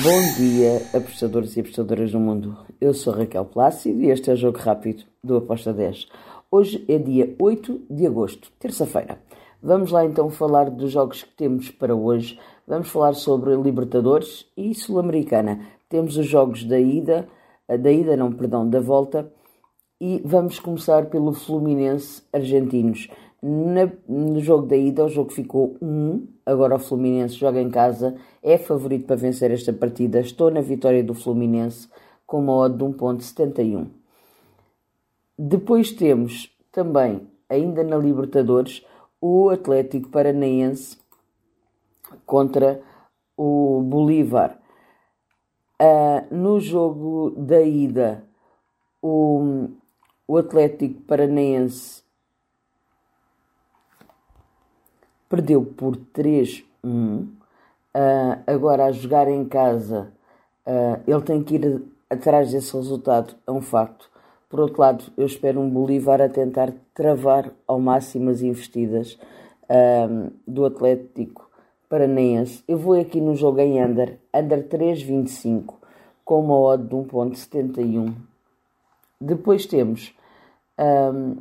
Bom dia, apostadores e apostadoras do mundo. Eu sou Raquel Plácido e este é o Jogo Rápido do Aposta 10. Hoje é dia 8 de agosto, terça-feira. Vamos lá então falar dos jogos que temos para hoje. Vamos falar sobre Libertadores e Sul-Americana. Temos os jogos da ida, da ida não, perdão, da volta. E vamos começar pelo Fluminense Argentinos. Na, no jogo da ida, o jogo ficou 1. Agora o Fluminense joga em casa. É favorito para vencer esta partida. Estou na vitória do Fluminense com uma odd de 1.71. Depois temos também, ainda na Libertadores, o Atlético Paranaense contra o Bolívar. Uh, no jogo da ida, o, o Atlético Paranaense perdeu por 3-1. Uh, agora, a jogar em casa, uh, ele tem que ir atrás desse resultado, é um facto. Por outro lado, eu espero um Bolívar a tentar travar ao máximo as investidas uh, do Atlético Paranaense. Eu vou aqui no jogo em under, under 3.25, com uma odd de 1.71. Depois temos um,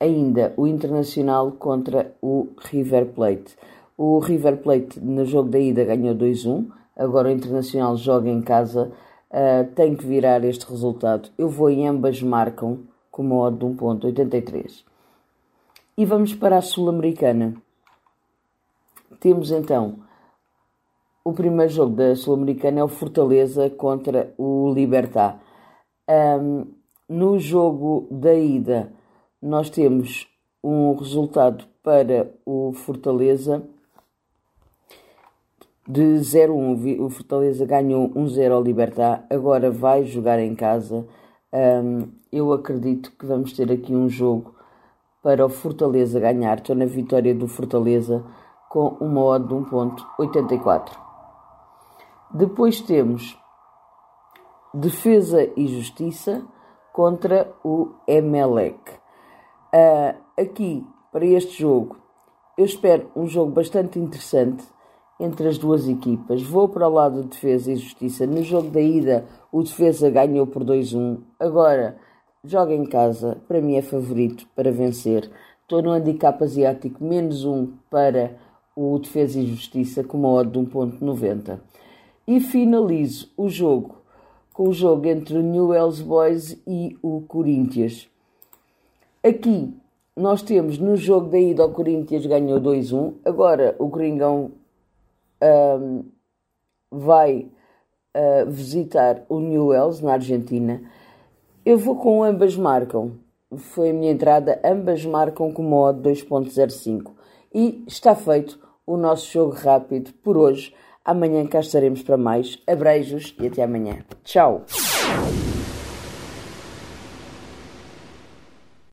ainda o Internacional contra o River Plate. O River Plate no jogo da ida ganhou 2-1, agora o Internacional joga em casa, uh, tem que virar este resultado. Eu vou em ambas marcam com uma odd de 1.83. E vamos para a Sul-Americana. Temos então o primeiro jogo da Sul-Americana é o Fortaleza contra o Libertar. Um, no jogo da ida, nós temos um resultado para o Fortaleza de 0-1. O Fortaleza ganhou 1-0 ao Libertar, agora vai jogar em casa. Eu acredito que vamos ter aqui um jogo para o Fortaleza ganhar. Estou na vitória do Fortaleza com uma odd de 1.84. Depois temos Defesa e Justiça contra o Emelec. Uh, aqui, para este jogo, eu espero um jogo bastante interessante entre as duas equipas. Vou para o lado de defesa e justiça. No jogo da ida, o defesa ganhou por 2-1. Agora, joga em casa. Para mim é favorito para vencer. Estou no handicap asiático, menos um para o defesa e justiça, com uma odd de 1.90. E finalizo o jogo com o jogo entre o Newell's Boys e o Corinthians. Aqui nós temos no jogo da ida o Corinthians ganhou 2-1. Agora o Coringão um, vai uh, visitar o Newells na Argentina. Eu vou com ambas marcam. Foi a minha entrada. Ambas marcam com modo 2.05. E está feito o nosso jogo rápido por hoje. Amanhã cá estaremos para mais. Abreijos e até amanhã. Tchau!